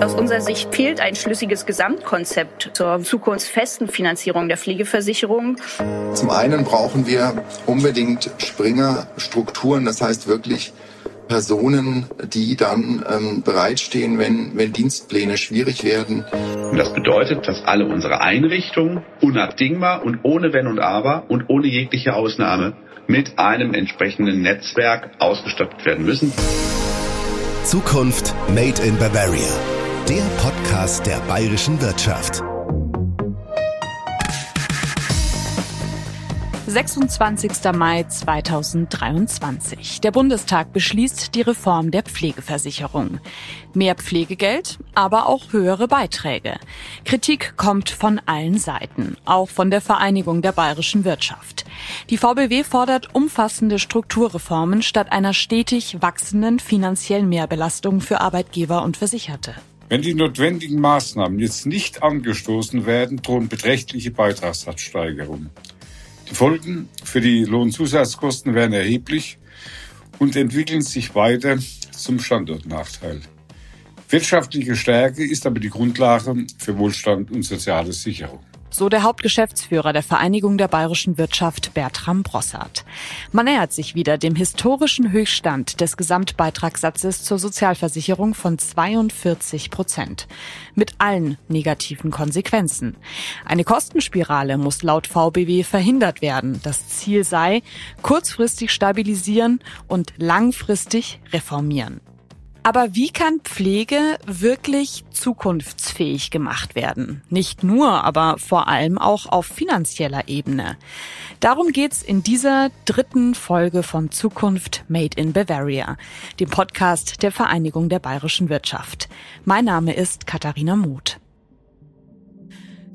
Aus unserer Sicht fehlt ein schlüssiges Gesamtkonzept zur zukunftsfesten Finanzierung der Pflegeversicherung. Zum einen brauchen wir unbedingt Springer-Strukturen, das heißt wirklich Personen, die dann ähm, bereitstehen, wenn, wenn Dienstpläne schwierig werden. Und das bedeutet, dass alle unsere Einrichtungen unabdingbar und ohne Wenn und Aber und ohne jegliche Ausnahme mit einem entsprechenden Netzwerk ausgestattet werden müssen. Zukunft Made in Bavaria. Der Podcast der bayerischen Wirtschaft. 26. Mai 2023. Der Bundestag beschließt die Reform der Pflegeversicherung. Mehr Pflegegeld, aber auch höhere Beiträge. Kritik kommt von allen Seiten, auch von der Vereinigung der bayerischen Wirtschaft. Die VBW fordert umfassende Strukturreformen statt einer stetig wachsenden finanziellen Mehrbelastung für Arbeitgeber und Versicherte. Wenn die notwendigen Maßnahmen jetzt nicht angestoßen werden, drohen beträchtliche Beitragssatzsteigerungen. Die Folgen für die Lohnzusatzkosten werden erheblich und entwickeln sich weiter zum Standortnachteil. Wirtschaftliche Stärke ist aber die Grundlage für Wohlstand und soziale Sicherung so der Hauptgeschäftsführer der Vereinigung der bayerischen Wirtschaft Bertram Brossart. Man nähert sich wieder dem historischen Höchststand des Gesamtbeitragssatzes zur Sozialversicherung von 42 Prozent. Mit allen negativen Konsequenzen. Eine Kostenspirale muss laut VBW verhindert werden. Das Ziel sei, kurzfristig stabilisieren und langfristig reformieren. Aber wie kann Pflege wirklich zukunftsfähig gemacht werden? Nicht nur, aber vor allem auch auf finanzieller Ebene. Darum geht's in dieser dritten Folge von Zukunft Made in Bavaria, dem Podcast der Vereinigung der bayerischen Wirtschaft. Mein Name ist Katharina Muth.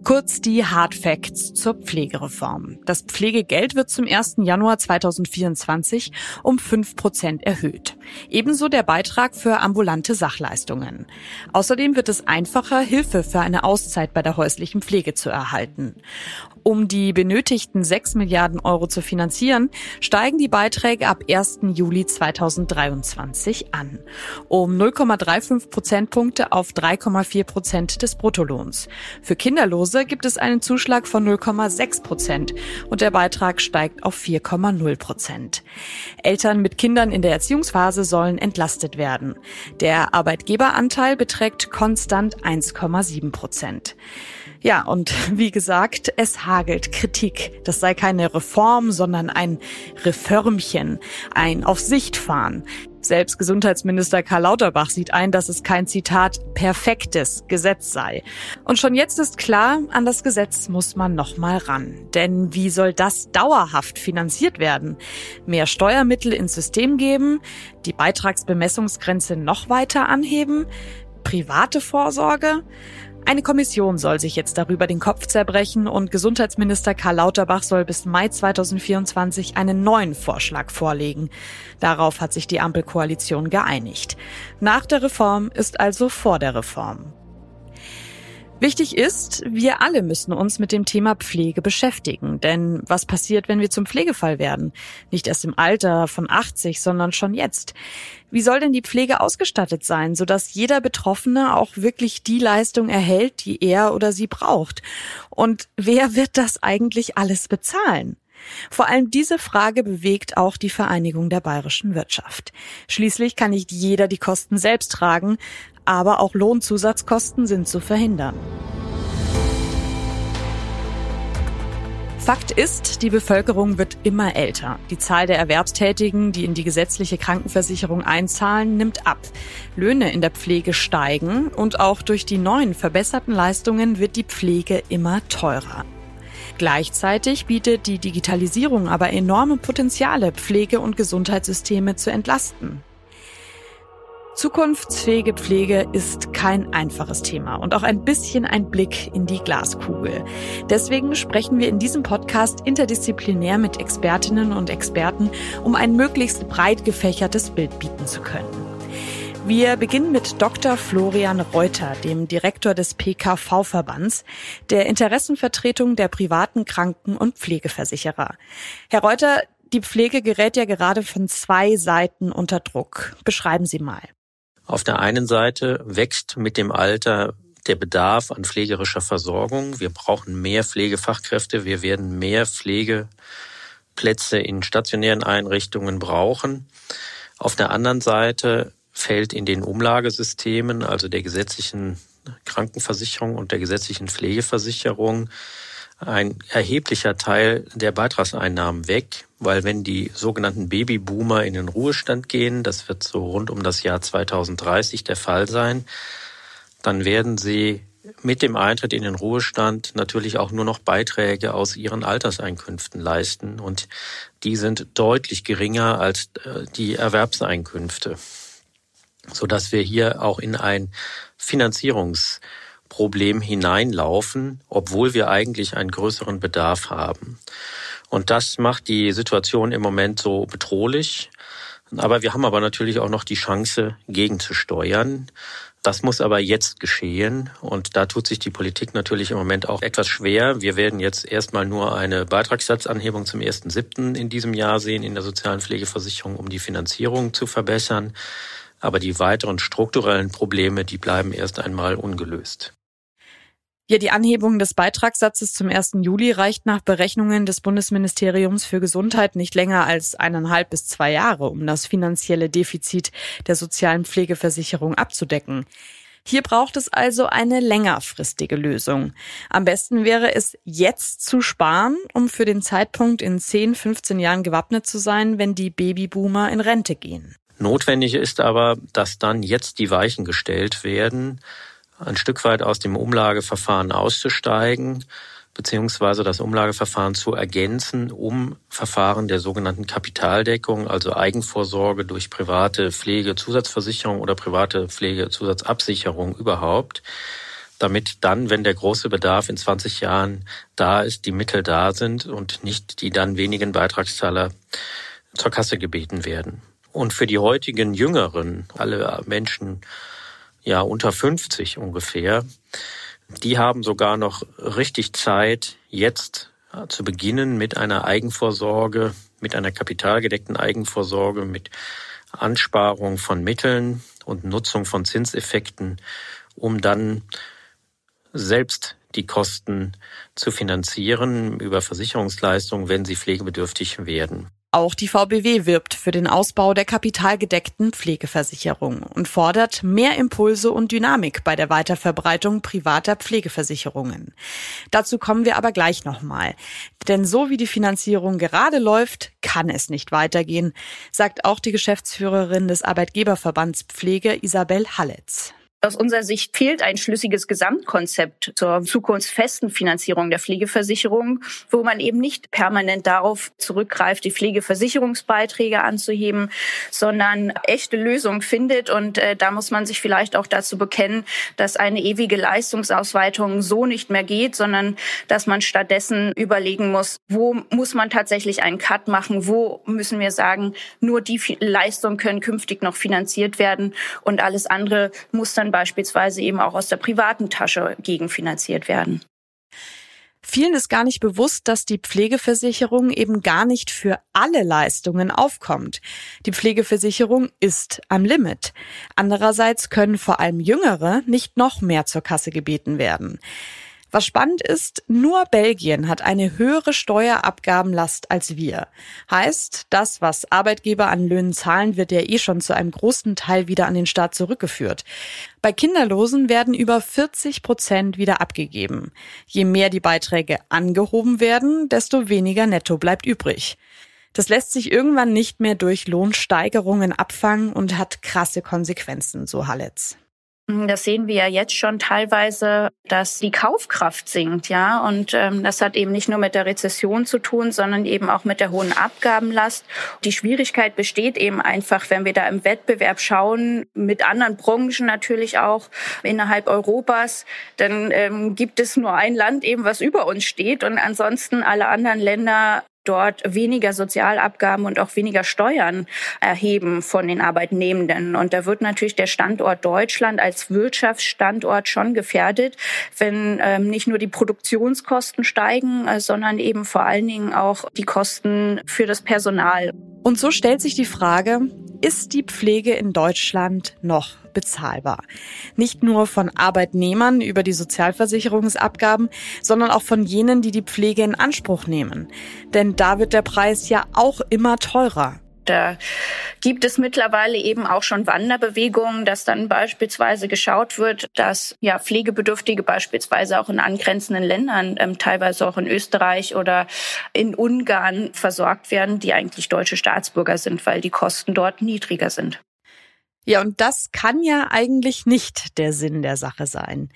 Kurz die Hard Facts zur Pflegereform. Das Pflegegeld wird zum 1. Januar 2024 um 5 Prozent erhöht. Ebenso der Beitrag für ambulante Sachleistungen. Außerdem wird es einfacher, Hilfe für eine Auszeit bei der häuslichen Pflege zu erhalten. Um die benötigten 6 Milliarden Euro zu finanzieren, steigen die Beiträge ab 1. Juli 2023 an. Um 0,35 Prozentpunkte auf 3,4 Prozent des Bruttolohns. Für Kinderlose gibt es einen Zuschlag von 0,6 Prozent und der Beitrag steigt auf 4,0 Prozent. Eltern mit Kindern in der Erziehungsphase sollen entlastet werden. Der Arbeitgeberanteil beträgt konstant 1,7 Prozent. Ja, und wie gesagt, es hagelt Kritik. Das sei keine Reform, sondern ein Reformchen, ein Auf Sicht fahren. Selbst Gesundheitsminister Karl Lauterbach sieht ein, dass es kein Zitat perfektes Gesetz sei. Und schon jetzt ist klar, an das Gesetz muss man noch mal ran. Denn wie soll das dauerhaft finanziert werden? Mehr Steuermittel ins System geben, die Beitragsbemessungsgrenze noch weiter anheben, private Vorsorge? Eine Kommission soll sich jetzt darüber den Kopf zerbrechen und Gesundheitsminister Karl Lauterbach soll bis Mai 2024 einen neuen Vorschlag vorlegen. Darauf hat sich die Ampelkoalition geeinigt. Nach der Reform ist also vor der Reform. Wichtig ist, wir alle müssen uns mit dem Thema Pflege beschäftigen. Denn was passiert, wenn wir zum Pflegefall werden? Nicht erst im Alter von 80, sondern schon jetzt. Wie soll denn die Pflege ausgestattet sein, sodass jeder Betroffene auch wirklich die Leistung erhält, die er oder sie braucht? Und wer wird das eigentlich alles bezahlen? Vor allem diese Frage bewegt auch die Vereinigung der bayerischen Wirtschaft. Schließlich kann nicht jeder die Kosten selbst tragen, aber auch Lohnzusatzkosten sind zu verhindern. Fakt ist, die Bevölkerung wird immer älter. Die Zahl der Erwerbstätigen, die in die gesetzliche Krankenversicherung einzahlen, nimmt ab. Löhne in der Pflege steigen und auch durch die neuen verbesserten Leistungen wird die Pflege immer teurer. Gleichzeitig bietet die Digitalisierung aber enorme Potenziale, Pflege- und Gesundheitssysteme zu entlasten. Zukunftsfähige Pflege ist kein einfaches Thema und auch ein bisschen ein Blick in die Glaskugel. Deswegen sprechen wir in diesem Podcast interdisziplinär mit Expertinnen und Experten, um ein möglichst breit gefächertes Bild bieten zu können. Wir beginnen mit Dr. Florian Reuter, dem Direktor des PKV-Verbands, der Interessenvertretung der privaten Kranken- und Pflegeversicherer. Herr Reuter, die Pflege gerät ja gerade von zwei Seiten unter Druck. Beschreiben Sie mal. Auf der einen Seite wächst mit dem Alter der Bedarf an pflegerischer Versorgung. Wir brauchen mehr Pflegefachkräfte. Wir werden mehr Pflegeplätze in stationären Einrichtungen brauchen. Auf der anderen Seite fällt in den Umlagesystemen, also der gesetzlichen Krankenversicherung und der gesetzlichen Pflegeversicherung, ein erheblicher Teil der Beitragseinnahmen weg, weil wenn die sogenannten Babyboomer in den Ruhestand gehen, das wird so rund um das Jahr 2030 der Fall sein, dann werden sie mit dem Eintritt in den Ruhestand natürlich auch nur noch Beiträge aus ihren Alterseinkünften leisten und die sind deutlich geringer als äh, die Erwerbseinkünfte, so dass wir hier auch in ein Finanzierungsproblem hineinlaufen, obwohl wir eigentlich einen größeren Bedarf haben. Und das macht die Situation im Moment so bedrohlich. Aber wir haben aber natürlich auch noch die Chance, gegenzusteuern. Das muss aber jetzt geschehen und da tut sich die Politik natürlich im Moment auch etwas schwer. Wir werden jetzt erstmal nur eine Beitragssatzanhebung zum 1.7. in diesem Jahr sehen in der sozialen Pflegeversicherung, um die Finanzierung zu verbessern. Aber die weiteren strukturellen Probleme, die bleiben erst einmal ungelöst. Ja, die Anhebung des Beitragssatzes zum 1. Juli reicht nach Berechnungen des Bundesministeriums für Gesundheit nicht länger als eineinhalb bis zwei Jahre, um das finanzielle Defizit der sozialen Pflegeversicherung abzudecken. Hier braucht es also eine längerfristige Lösung. Am besten wäre es, jetzt zu sparen, um für den Zeitpunkt in 10, 15 Jahren gewappnet zu sein, wenn die Babyboomer in Rente gehen. Notwendig ist aber, dass dann jetzt die Weichen gestellt werden, ein Stück weit aus dem Umlageverfahren auszusteigen beziehungsweise das Umlageverfahren zu ergänzen, um Verfahren der sogenannten Kapitaldeckung, also Eigenvorsorge durch private Pflegezusatzversicherung oder private Pflegezusatzabsicherung überhaupt, damit dann, wenn der große Bedarf in 20 Jahren da ist, die Mittel da sind und nicht die dann wenigen Beitragszahler zur Kasse gebeten werden. Und für die heutigen Jüngeren, alle Menschen ja unter 50 ungefähr. Die haben sogar noch richtig Zeit, jetzt zu beginnen mit einer Eigenvorsorge, mit einer kapitalgedeckten Eigenvorsorge, mit Ansparung von Mitteln und Nutzung von Zinseffekten, um dann selbst die Kosten zu finanzieren über Versicherungsleistungen, wenn sie pflegebedürftig werden. Auch die VBW wirbt für den Ausbau der kapitalgedeckten Pflegeversicherung und fordert mehr Impulse und Dynamik bei der Weiterverbreitung privater Pflegeversicherungen. Dazu kommen wir aber gleich nochmal. Denn so wie die Finanzierung gerade läuft, kann es nicht weitergehen, sagt auch die Geschäftsführerin des Arbeitgeberverbands Pflege Isabel Halletz. Aus unserer Sicht fehlt ein schlüssiges Gesamtkonzept zur zukunftsfesten Finanzierung der Pflegeversicherung, wo man eben nicht permanent darauf zurückgreift, die Pflegeversicherungsbeiträge anzuheben, sondern echte Lösungen findet. Und äh, da muss man sich vielleicht auch dazu bekennen, dass eine ewige Leistungsausweitung so nicht mehr geht, sondern dass man stattdessen überlegen muss, wo muss man tatsächlich einen Cut machen, wo müssen wir sagen, nur die Leistungen können künftig noch finanziert werden und alles andere muss dann beispielsweise eben auch aus der privaten Tasche gegenfinanziert werden. Vielen ist gar nicht bewusst, dass die Pflegeversicherung eben gar nicht für alle Leistungen aufkommt. Die Pflegeversicherung ist am Limit. Andererseits können vor allem Jüngere nicht noch mehr zur Kasse gebeten werden. Was spannend ist, nur Belgien hat eine höhere Steuerabgabenlast als wir. Heißt, das, was Arbeitgeber an Löhnen zahlen, wird ja eh schon zu einem großen Teil wieder an den Staat zurückgeführt. Bei Kinderlosen werden über 40 Prozent wieder abgegeben. Je mehr die Beiträge angehoben werden, desto weniger netto bleibt übrig. Das lässt sich irgendwann nicht mehr durch Lohnsteigerungen abfangen und hat krasse Konsequenzen, so Halletz. Das sehen wir ja jetzt schon teilweise, dass die Kaufkraft sinkt, ja. Und ähm, das hat eben nicht nur mit der Rezession zu tun, sondern eben auch mit der hohen Abgabenlast. Die Schwierigkeit besteht eben einfach, wenn wir da im Wettbewerb schauen, mit anderen Branchen natürlich auch innerhalb Europas, dann ähm, gibt es nur ein Land eben, was über uns steht und ansonsten alle anderen Länder dort weniger Sozialabgaben und auch weniger Steuern erheben von den Arbeitnehmenden. Und da wird natürlich der Standort Deutschland als Wirtschaftsstandort schon gefährdet, wenn ähm, nicht nur die Produktionskosten steigen, äh, sondern eben vor allen Dingen auch die Kosten für das Personal. Und so stellt sich die Frage, ist die Pflege in Deutschland noch bezahlbar. Nicht nur von Arbeitnehmern über die Sozialversicherungsabgaben, sondern auch von jenen, die die Pflege in Anspruch nehmen. Denn da wird der Preis ja auch immer teurer. Da gibt es mittlerweile eben auch schon Wanderbewegungen, dass dann beispielsweise geschaut wird, dass ja Pflegebedürftige beispielsweise auch in angrenzenden Ländern, ähm, teilweise auch in Österreich oder in Ungarn versorgt werden, die eigentlich deutsche Staatsbürger sind, weil die Kosten dort niedriger sind. Ja, und das kann ja eigentlich nicht der Sinn der Sache sein.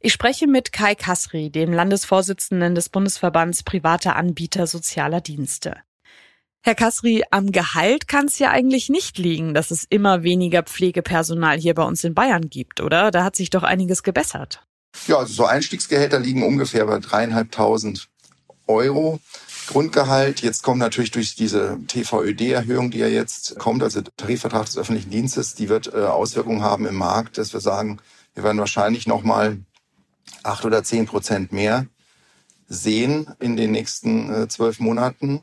Ich spreche mit Kai Kasri, dem Landesvorsitzenden des Bundesverbands privater Anbieter sozialer Dienste. Herr Kasri, am Gehalt kann es ja eigentlich nicht liegen, dass es immer weniger Pflegepersonal hier bei uns in Bayern gibt, oder? Da hat sich doch einiges gebessert. Ja, also so Einstiegsgehälter liegen ungefähr bei dreieinhalbtausend Euro. Grundgehalt. Jetzt kommt natürlich durch diese TVÖD-Erhöhung, die ja jetzt kommt, also Tarifvertrag des öffentlichen Dienstes, die wird äh, Auswirkungen haben im Markt, dass wir sagen, wir werden wahrscheinlich nochmal acht oder zehn Prozent mehr sehen in den nächsten äh, zwölf Monaten.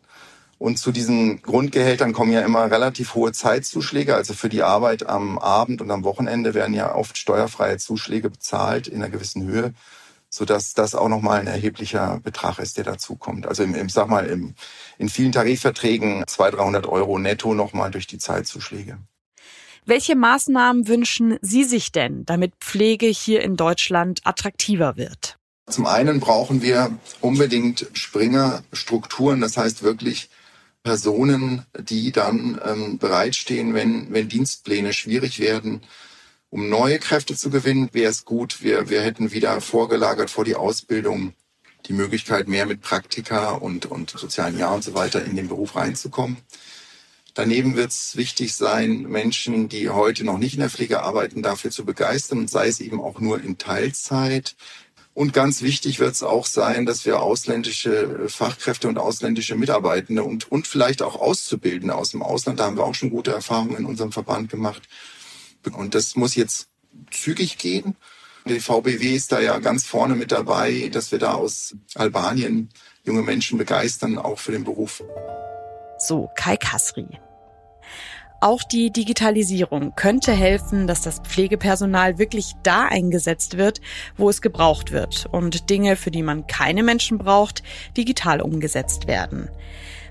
Und zu diesen Grundgehältern kommen ja immer relativ hohe Zeitzuschläge. Also für die Arbeit am Abend und am Wochenende werden ja oft steuerfreie Zuschläge bezahlt in einer gewissen Höhe, sodass das auch nochmal ein erheblicher Betrag ist, der dazukommt. Also im, im sag mal, im, in vielen Tarifverträgen 200, 300 Euro netto nochmal durch die Zeitzuschläge. Welche Maßnahmen wünschen Sie sich denn, damit Pflege hier in Deutschland attraktiver wird? Zum einen brauchen wir unbedingt Springer-Strukturen, das heißt wirklich Personen, die dann ähm, bereitstehen, wenn, wenn Dienstpläne schwierig werden. Um neue Kräfte zu gewinnen, wäre es gut, wir, wir hätten wieder vorgelagert vor die Ausbildung die Möglichkeit, mehr mit Praktika und, und sozialen Jahr und so weiter in den Beruf reinzukommen. Daneben wird es wichtig sein, Menschen, die heute noch nicht in der Pflege arbeiten, dafür zu begeistern, sei es eben auch nur in Teilzeit, und ganz wichtig wird es auch sein, dass wir ausländische Fachkräfte und ausländische Mitarbeitende und, und vielleicht auch Auszubildende aus dem Ausland, da haben wir auch schon gute Erfahrungen in unserem Verband gemacht. Und das muss jetzt zügig gehen. Die VBW ist da ja ganz vorne mit dabei, dass wir da aus Albanien junge Menschen begeistern, auch für den Beruf. So, Kai Kasri. Auch die Digitalisierung könnte helfen, dass das Pflegepersonal wirklich da eingesetzt wird, wo es gebraucht wird und Dinge, für die man keine Menschen braucht, digital umgesetzt werden.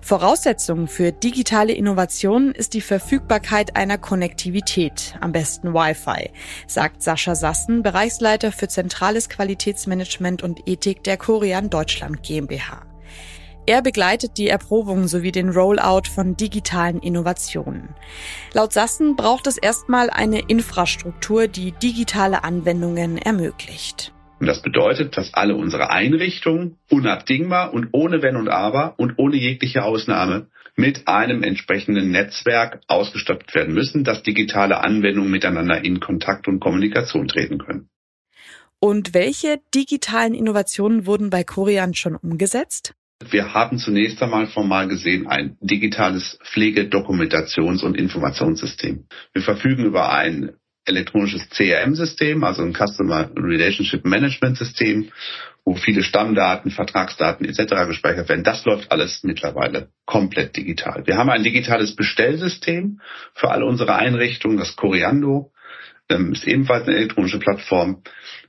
Voraussetzung für digitale Innovationen ist die Verfügbarkeit einer Konnektivität, am besten Wi-Fi, sagt Sascha Sassen, Bereichsleiter für zentrales Qualitätsmanagement und Ethik der Korean Deutschland GmbH. Er begleitet die Erprobung sowie den Rollout von digitalen Innovationen. Laut Sassen braucht es erstmal eine Infrastruktur, die digitale Anwendungen ermöglicht. Und das bedeutet, dass alle unsere Einrichtungen unabdingbar und ohne Wenn und Aber und ohne jegliche Ausnahme mit einem entsprechenden Netzwerk ausgestattet werden müssen, dass digitale Anwendungen miteinander in Kontakt und Kommunikation treten können. Und welche digitalen Innovationen wurden bei Korean schon umgesetzt? Wir haben zunächst einmal formal gesehen ein digitales Pflegedokumentations- und Informationssystem. Wir verfügen über ein elektronisches CRM-System, also ein Customer Relationship Management System, wo viele Stammdaten, Vertragsdaten etc. gespeichert werden. Das läuft alles mittlerweile komplett digital. Wir haben ein digitales Bestellsystem für alle unsere Einrichtungen, das Coriando, ähm, ist ebenfalls eine elektronische Plattform.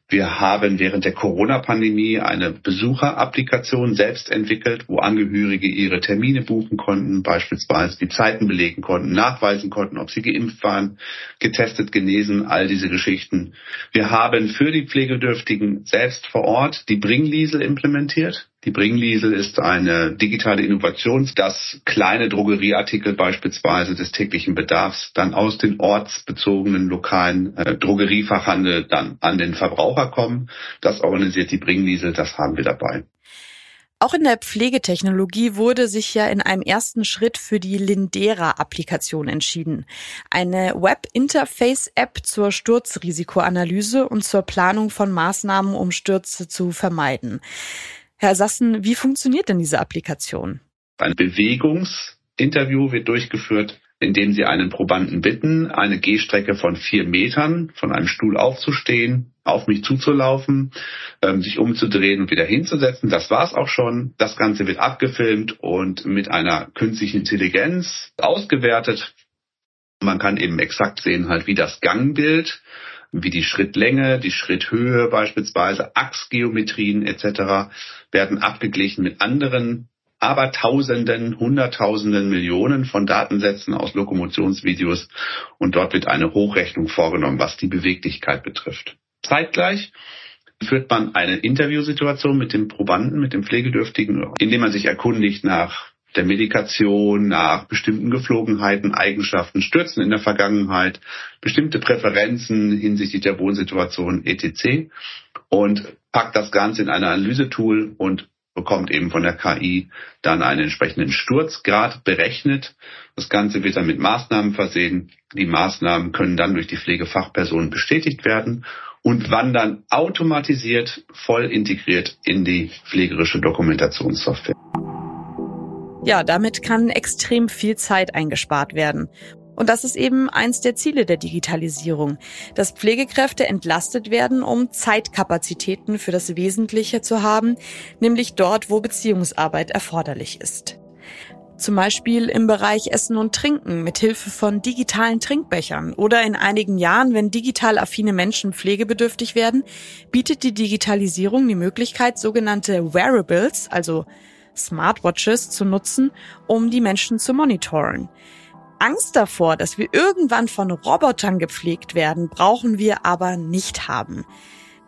Wir haben während der Corona-Pandemie eine Besucherapplikation selbst entwickelt, wo Angehörige ihre Termine buchen konnten, beispielsweise die Zeiten belegen konnten, nachweisen konnten, ob sie geimpft waren, getestet, genesen, all diese Geschichten. Wir haben für die Pflegedürftigen selbst vor Ort die Bringliesel implementiert. Die Bringliesel ist eine digitale Innovation, dass kleine Drogerieartikel beispielsweise des täglichen Bedarfs dann aus den ortsbezogenen lokalen äh, Drogeriefachhandel dann an den Verbraucher kommen. Das organisiert die Bringliesel, das haben wir dabei. Auch in der Pflegetechnologie wurde sich ja in einem ersten Schritt für die Lindera-Applikation entschieden. Eine Web-Interface-App zur Sturzrisikoanalyse und zur Planung von Maßnahmen, um Stürze zu vermeiden. Herr Sassen, wie funktioniert denn diese Applikation? Ein Bewegungsinterview wird durchgeführt, indem Sie einen Probanden bitten, eine Gehstrecke von vier Metern von einem Stuhl aufzustehen, auf mich zuzulaufen, ähm, sich umzudrehen und wieder hinzusetzen. Das war's auch schon. Das Ganze wird abgefilmt und mit einer künstlichen Intelligenz ausgewertet Man kann eben exakt sehen, halt, wie das Gangbild, wie die Schrittlänge, die Schritthöhe beispielsweise, Achsgeometrien etc. werden abgeglichen mit anderen aber Tausenden, Hunderttausenden, Millionen von Datensätzen aus Lokomotionsvideos und dort wird eine Hochrechnung vorgenommen, was die Beweglichkeit betrifft. Zeitgleich führt man eine Interviewsituation mit dem Probanden, mit dem Pflegedürftigen, indem man sich erkundigt nach der Medikation, nach bestimmten Geflogenheiten, Eigenschaften, Stürzen in der Vergangenheit, bestimmte Präferenzen hinsichtlich der Wohnsituation etc. und packt das Ganze in ein Analysetool und bekommt eben von der KI dann einen entsprechenden Sturzgrad berechnet. Das Ganze wird dann mit Maßnahmen versehen. Die Maßnahmen können dann durch die Pflegefachpersonen bestätigt werden und wandern automatisiert voll integriert in die pflegerische Dokumentationssoftware. Ja, damit kann extrem viel Zeit eingespart werden. Und das ist eben eins der Ziele der Digitalisierung, dass Pflegekräfte entlastet werden, um Zeitkapazitäten für das Wesentliche zu haben, nämlich dort, wo Beziehungsarbeit erforderlich ist. Zum Beispiel im Bereich Essen und Trinken mit Hilfe von digitalen Trinkbechern oder in einigen Jahren, wenn digital affine Menschen pflegebedürftig werden, bietet die Digitalisierung die Möglichkeit, sogenannte Wearables, also Smartwatches zu nutzen, um die Menschen zu monitoren. Angst davor, dass wir irgendwann von Robotern gepflegt werden, brauchen wir aber nicht haben.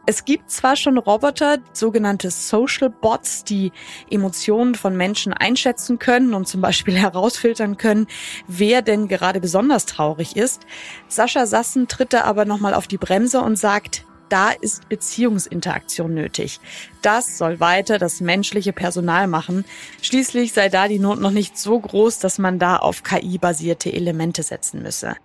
Es gibt zwar schon Roboter, sogenannte Social Bots, die Emotionen von Menschen einschätzen können und zum Beispiel herausfiltern können, wer denn gerade besonders traurig ist. Sascha Sassen tritt da aber nochmal auf die Bremse und sagt, da ist Beziehungsinteraktion nötig. Das soll weiter das menschliche Personal machen. Schließlich sei da die Not noch nicht so groß, dass man da auf KI-basierte Elemente setzen müsse.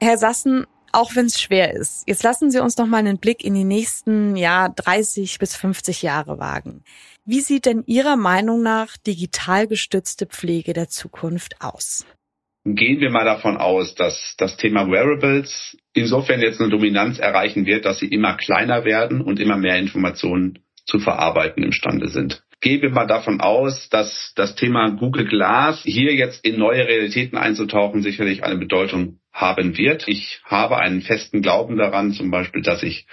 Herr Sassen, auch wenn es schwer ist, jetzt lassen Sie uns noch mal einen Blick in die nächsten ja 30 bis 50 Jahre wagen. Wie sieht denn Ihrer Meinung nach digital gestützte Pflege der Zukunft aus? Gehen wir mal davon aus, dass das Thema Wearables insofern jetzt eine Dominanz erreichen wird, dass sie immer kleiner werden und immer mehr Informationen zu verarbeiten imstande sind. Gehen wir mal davon aus, dass das Thema Google Glass hier jetzt in neue Realitäten einzutauchen sicherlich eine Bedeutung haben wird. Ich habe einen festen Glauben daran, zum Beispiel, dass ich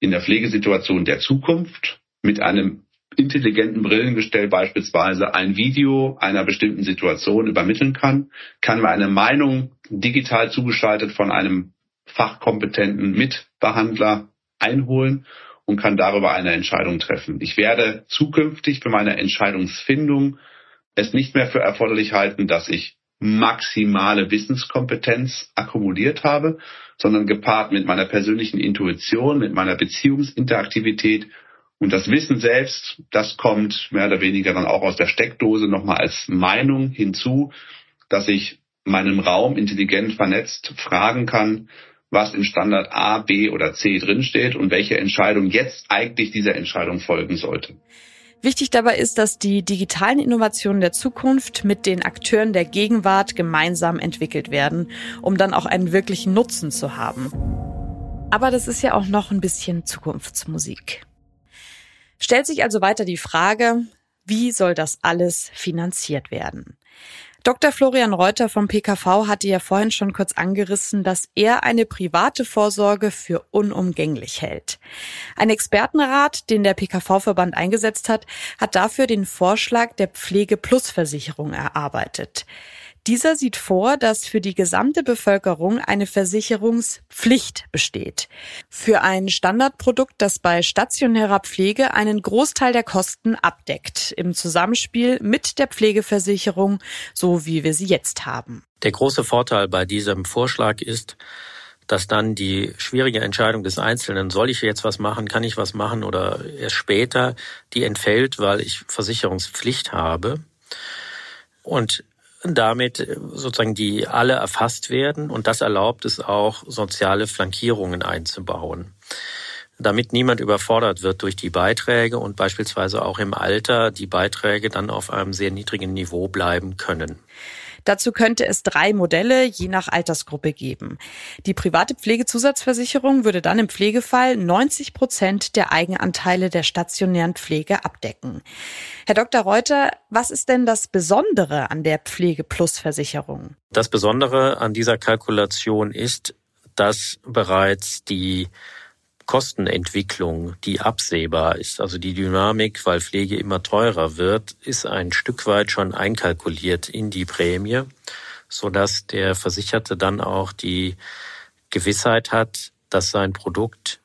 in der Pflegesituation der Zukunft mit einem intelligenten Brillengestell beispielsweise ein Video einer bestimmten Situation übermitteln kann, kann mir eine Meinung digital zugeschaltet von einem fachkompetenten Mitbehandler einholen und kann darüber eine Entscheidung treffen. Ich werde zukünftig für meine Entscheidungsfindung es nicht mehr für erforderlich halten, dass ich maximale Wissenskompetenz akkumuliert habe, sondern gepaart mit meiner persönlichen Intuition, mit meiner Beziehungsinteraktivität und das Wissen selbst, das kommt mehr oder weniger dann auch aus der Steckdose nochmal als Meinung hinzu, dass ich meinem Raum intelligent vernetzt fragen kann, was in Standard A, B oder C drinsteht und welche Entscheidung jetzt eigentlich dieser Entscheidung folgen sollte. Wichtig dabei ist, dass die digitalen Innovationen der Zukunft mit den Akteuren der Gegenwart gemeinsam entwickelt werden, um dann auch einen wirklichen Nutzen zu haben. Aber das ist ja auch noch ein bisschen Zukunftsmusik. Stellt sich also weiter die Frage, wie soll das alles finanziert werden? Dr. Florian Reuter vom PKV hatte ja vorhin schon kurz angerissen, dass er eine private Vorsorge für unumgänglich hält. Ein Expertenrat, den der PKV-Verband eingesetzt hat, hat dafür den Vorschlag der Pflege-Plus-Versicherung erarbeitet. Dieser sieht vor, dass für die gesamte Bevölkerung eine Versicherungspflicht besteht. Für ein Standardprodukt, das bei stationärer Pflege einen Großteil der Kosten abdeckt, im Zusammenspiel mit der Pflegeversicherung, so wie wir sie jetzt haben. Der große Vorteil bei diesem Vorschlag ist, dass dann die schwierige Entscheidung des Einzelnen, soll ich jetzt was machen, kann ich was machen oder erst später, die entfällt, weil ich Versicherungspflicht habe. Und damit äh, sozusagen die alle erfasst werden und das erlaubt es auch, soziale Flankierungen einzubauen damit niemand überfordert wird durch die Beiträge und beispielsweise auch im Alter die Beiträge dann auf einem sehr niedrigen Niveau bleiben können. Dazu könnte es drei Modelle je nach Altersgruppe geben. Die private Pflegezusatzversicherung würde dann im Pflegefall 90 Prozent der Eigenanteile der stationären Pflege abdecken. Herr Dr. Reuter, was ist denn das Besondere an der Pflege-Plus-Versicherung? Das Besondere an dieser Kalkulation ist, dass bereits die Kostenentwicklung, die absehbar ist, also die Dynamik, weil Pflege immer teurer wird, ist ein Stück weit schon einkalkuliert in die Prämie, so dass der Versicherte dann auch die Gewissheit hat, dass sein Produkt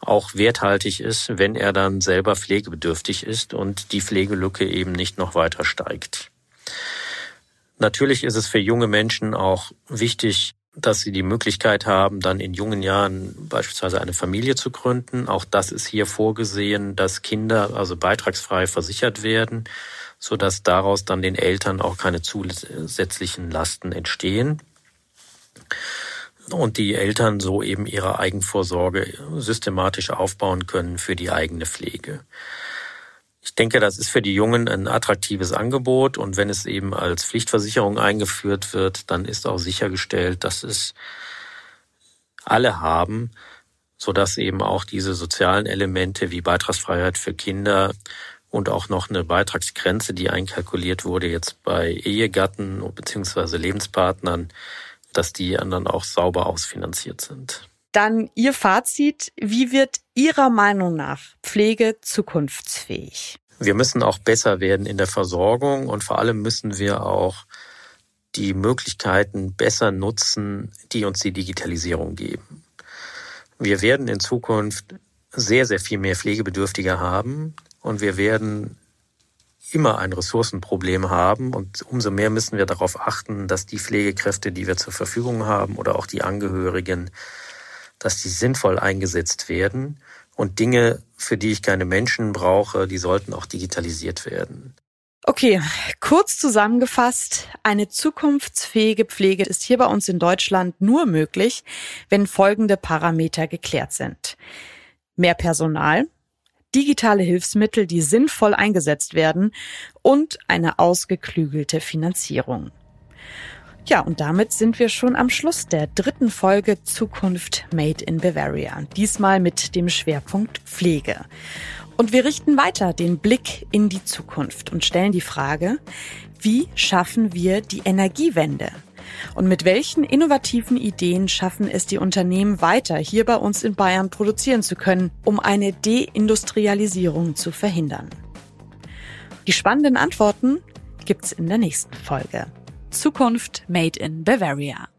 auch werthaltig ist, wenn er dann selber pflegebedürftig ist und die Pflegelücke eben nicht noch weiter steigt. Natürlich ist es für junge Menschen auch wichtig, dass sie die Möglichkeit haben, dann in jungen Jahren beispielsweise eine Familie zu gründen. Auch das ist hier vorgesehen, dass Kinder also beitragsfrei versichert werden, so dass daraus dann den Eltern auch keine zusätzlichen Lasten entstehen und die Eltern so eben ihre Eigenvorsorge systematisch aufbauen können für die eigene Pflege. Ich denke, das ist für die Jungen ein attraktives Angebot und wenn es eben als Pflichtversicherung eingeführt wird, dann ist auch sichergestellt, dass es alle haben, so dass eben auch diese sozialen Elemente wie Beitragsfreiheit für Kinder und auch noch eine Beitragsgrenze, die einkalkuliert wurde jetzt bei Ehegatten bzw. Lebenspartnern, dass die anderen auch sauber ausfinanziert sind. Dann Ihr Fazit. Wie wird Ihrer Meinung nach Pflege zukunftsfähig? Wir müssen auch besser werden in der Versorgung und vor allem müssen wir auch die Möglichkeiten besser nutzen, die uns die Digitalisierung geben. Wir werden in Zukunft sehr, sehr viel mehr Pflegebedürftige haben und wir werden immer ein Ressourcenproblem haben und umso mehr müssen wir darauf achten, dass die Pflegekräfte, die wir zur Verfügung haben oder auch die Angehörigen dass die sinnvoll eingesetzt werden und Dinge, für die ich keine Menschen brauche, die sollten auch digitalisiert werden. Okay, kurz zusammengefasst, eine zukunftsfähige Pflege ist hier bei uns in Deutschland nur möglich, wenn folgende Parameter geklärt sind. Mehr Personal, digitale Hilfsmittel, die sinnvoll eingesetzt werden und eine ausgeklügelte Finanzierung. Ja, und damit sind wir schon am Schluss der dritten Folge Zukunft Made in Bavaria. Diesmal mit dem Schwerpunkt Pflege. Und wir richten weiter den Blick in die Zukunft und stellen die Frage, wie schaffen wir die Energiewende? Und mit welchen innovativen Ideen schaffen es die Unternehmen weiter, hier bei uns in Bayern produzieren zu können, um eine Deindustrialisierung zu verhindern? Die spannenden Antworten gibt's in der nächsten Folge. Zukunft Made in Bavaria.